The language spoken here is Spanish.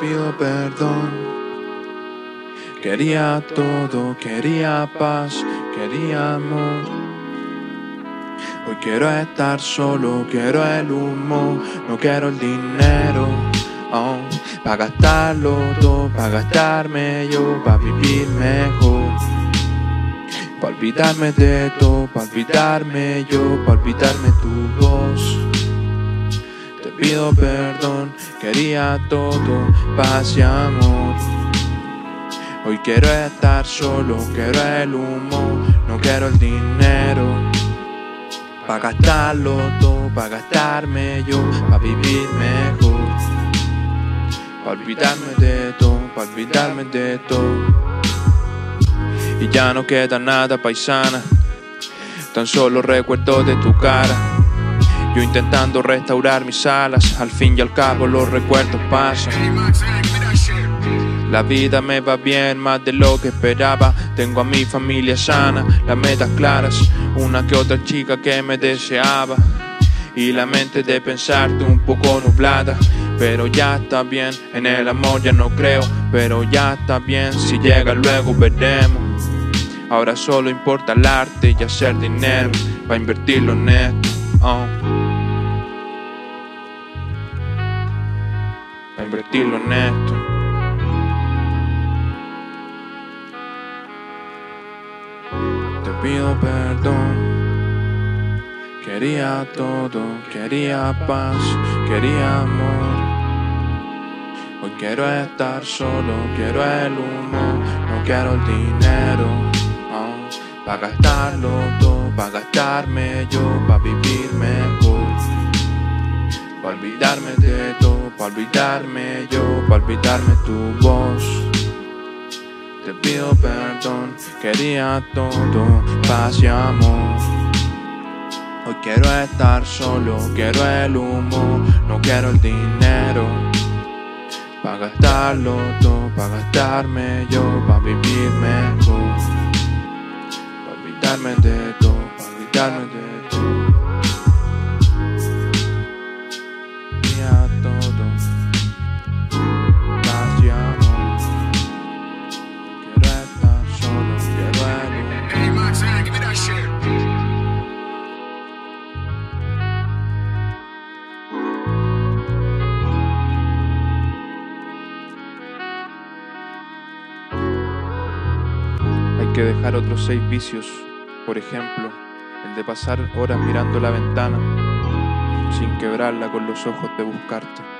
pido perdón. Quería todo, quería paz, quería amor. Hoy quiero estar solo, quiero el humo, no quiero el dinero. Oh, para gastarlo todo, para gastarme yo, para vivir mejor. Para olvidarme de todo, para olvidarme yo, para olvidarme tu voz. Pido perdón, quería todo, paz y amor. Hoy quiero estar solo, quiero el humo, no quiero el dinero. Pa' gastarlo todo, pa' gastarme yo, pa' vivir mejor. Pa' olvidarme de todo, pa' olvidarme de todo. Y ya no queda nada paisana, tan solo recuerdo de tu cara. Yo intentando restaurar mis alas, al fin y al cabo los recuerdos pasan. La vida me va bien, más de lo que esperaba. Tengo a mi familia sana, las metas claras, una que otra chica que me deseaba. Y la mente de pensarte un poco nublada. Pero ya está bien, en el amor ya no creo. Pero ya está bien, si llega luego veremos. Ahora solo importa el arte y hacer dinero para invertirlo en esto. oh. Para invertirlo en esto. Te pido perdón. Quería todo, quería paz, quería amor. Hoy quiero estar solo, quiero el humo, no quiero el dinero. Oh, para gastarlo todo, para gastarme yo, para vivir mejor. Para olvidarme de todo, para olvidarme yo, para olvidarme tu voz. Te pido perdón, quería todo, paz y amor. Hoy quiero estar solo, quiero el humo, no quiero el dinero. Pa' gastarlo todo, pa' gastarme yo, pa' vivir mejor. Pa' olvidarme de todo, pa' olvidarme de todo. Que dejar otros seis vicios, por ejemplo, el de pasar horas mirando la ventana sin quebrarla con los ojos de buscarte.